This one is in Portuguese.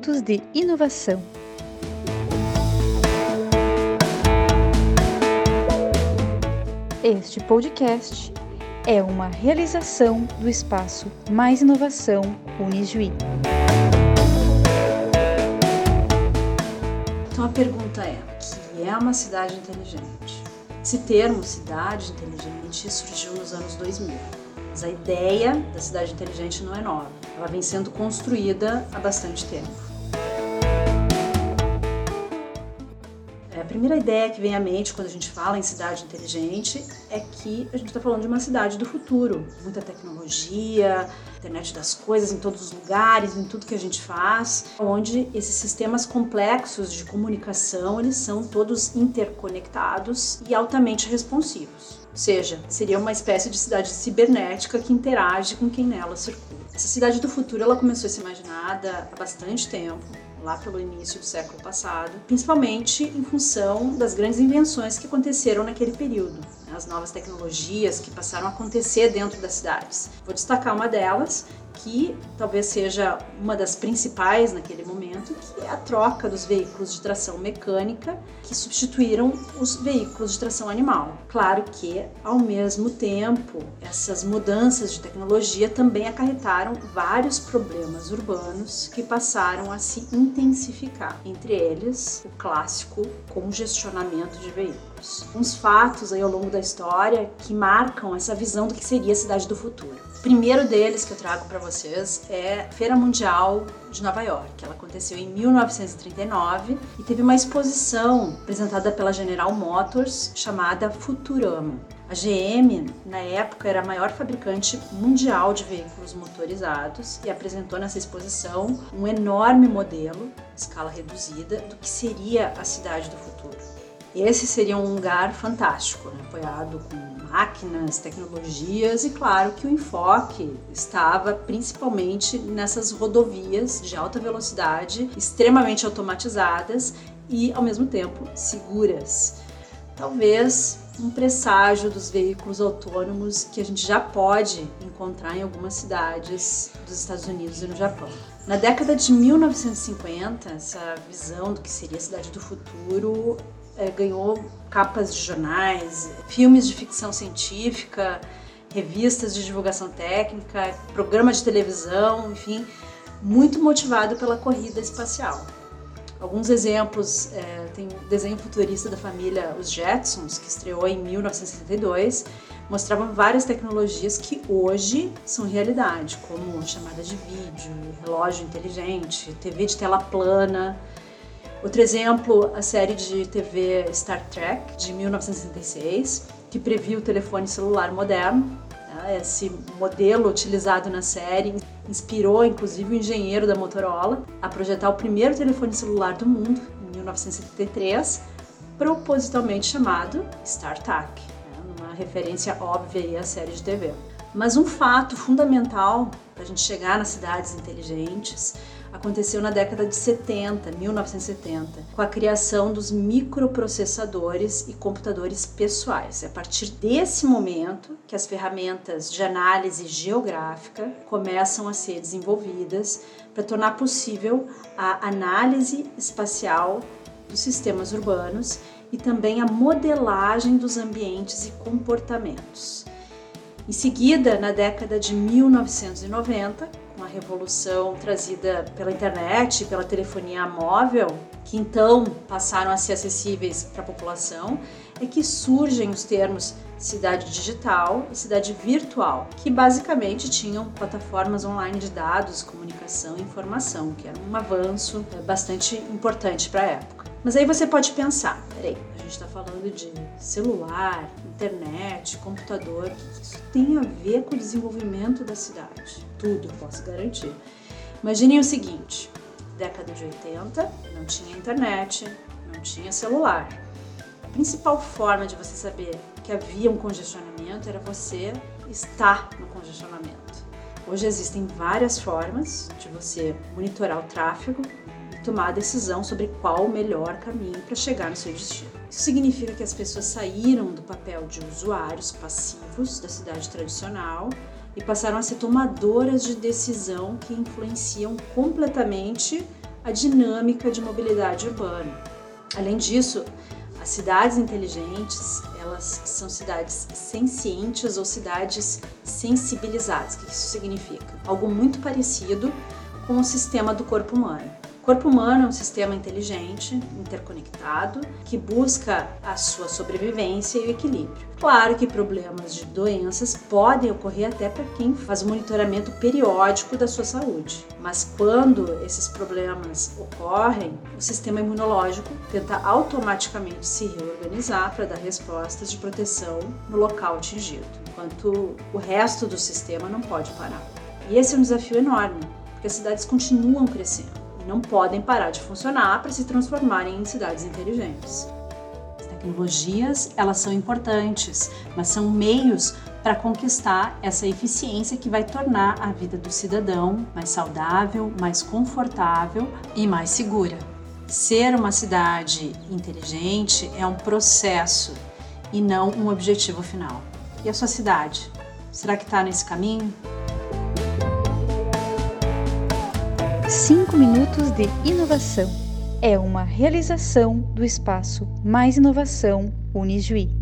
minutos de inovação. Este podcast é uma realização do espaço Mais Inovação Unijuí. Então a pergunta é: o que é uma cidade inteligente? Esse termo, cidade inteligente, surgiu nos anos 2000. Mas a ideia da cidade inteligente não é nova. Ela vem sendo construída há bastante tempo. Primeira ideia que vem à mente quando a gente fala em cidade inteligente é que a gente está falando de uma cidade do futuro. Muita tecnologia, internet das coisas em todos os lugares, em tudo que a gente faz, onde esses sistemas complexos de comunicação, eles são todos interconectados e altamente responsivos. Ou seja, seria uma espécie de cidade cibernética que interage com quem nela circula. Essa cidade do futuro, ela começou a ser imaginada há bastante tempo lá pelo início do século passado, principalmente em função das grandes invenções que aconteceram naquele período, as novas tecnologias que passaram a acontecer dentro das cidades. Vou destacar uma delas, que talvez seja uma das principais naquele momento, que é a troca dos veículos de tração mecânica que substituíram os veículos de tração animal. Claro que, ao mesmo tempo, essas mudanças de tecnologia também acarretaram vários problemas urbanos que passaram a se intensificar, entre eles o clássico congestionamento de veículos. Uns fatos aí ao longo da história que marcam essa visão do que seria a cidade do futuro. O primeiro deles que eu trago para vocês é a Feira Mundial de Nova York. Ela aconteceu em 1939 e teve uma exposição apresentada pela General Motors chamada Futurama. A GM, na época, era a maior fabricante mundial de veículos motorizados e apresentou nessa exposição um enorme modelo, escala reduzida, do que seria a cidade do futuro. Esse seria um lugar fantástico, né? apoiado com máquinas, tecnologias e claro que o enfoque estava principalmente nessas rodovias de alta velocidade, extremamente automatizadas e ao mesmo tempo seguras. Talvez um presságio dos veículos autônomos que a gente já pode encontrar em algumas cidades dos Estados Unidos e no Japão. Na década de 1950, essa visão do que seria a cidade do futuro é, ganhou capas de jornais, filmes de ficção científica, revistas de divulgação técnica, programas de televisão, enfim, muito motivado pela corrida espacial. Alguns exemplos, é, tem o desenho futurista da família Os Jetsons, que estreou em 1962, mostravam várias tecnologias que hoje são realidade, como chamada de vídeo, relógio inteligente, TV de tela plana, Outro exemplo, a série de TV Star Trek, de 1966, que previu o telefone celular moderno. Né? Esse modelo utilizado na série inspirou inclusive o engenheiro da Motorola a projetar o primeiro telefone celular do mundo, em 1973, propositalmente chamado StarTAC, né? uma referência óbvia à série de TV. Mas um fato fundamental para a gente chegar nas cidades inteligentes aconteceu na década de 70, 1970, com a criação dos microprocessadores e computadores pessoais. É a partir desse momento que as ferramentas de análise geográfica começam a ser desenvolvidas para tornar possível a análise espacial dos sistemas urbanos e também a modelagem dos ambientes e comportamentos. Em seguida, na década de 1990, com a revolução trazida pela internet, pela telefonia móvel, que então passaram a ser acessíveis para a população, é que surgem os termos cidade digital e cidade virtual, que basicamente tinham plataformas online de dados, comunicação e informação, que era um avanço bastante importante para a época. Mas aí você pode pensar, peraí, a gente está falando de celular, internet, computador, isso tem a ver com o desenvolvimento da cidade? Tudo, posso garantir. Imaginem o seguinte, década de 80, não tinha internet, não tinha celular. A principal forma de você saber que havia um congestionamento era você estar no congestionamento. Hoje existem várias formas de você monitorar o tráfego tomar a decisão sobre qual o melhor caminho para chegar no seu destino. Isso significa que as pessoas saíram do papel de usuários passivos da cidade tradicional e passaram a ser tomadoras de decisão que influenciam completamente a dinâmica de mobilidade urbana. Além disso, as cidades inteligentes, elas são cidades sencientes ou cidades sensibilizadas. O que isso significa? Algo muito parecido com o sistema do corpo humano. O corpo humano é um sistema inteligente, interconectado, que busca a sua sobrevivência e o equilíbrio. Claro que problemas de doenças podem ocorrer até para quem faz monitoramento periódico da sua saúde, mas quando esses problemas ocorrem, o sistema imunológico tenta automaticamente se reorganizar para dar respostas de proteção no local atingido, enquanto o resto do sistema não pode parar. E esse é um desafio enorme, porque as cidades continuam crescendo não podem parar de funcionar para se transformarem em cidades inteligentes. As tecnologias, elas são importantes, mas são meios para conquistar essa eficiência que vai tornar a vida do cidadão mais saudável, mais confortável e mais segura. Ser uma cidade inteligente é um processo e não um objetivo final. E a sua cidade? Será que está nesse caminho? 5 minutos de inovação. É uma realização do espaço Mais Inovação Unijuí.